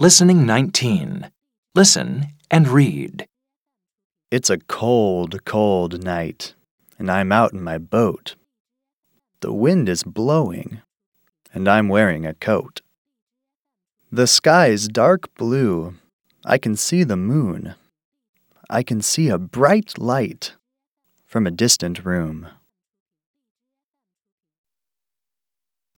Listening 19. Listen and read. It's a cold, cold night, and I'm out in my boat. The wind is blowing, and I'm wearing a coat. The sky's dark blue. I can see the moon. I can see a bright light from a distant room.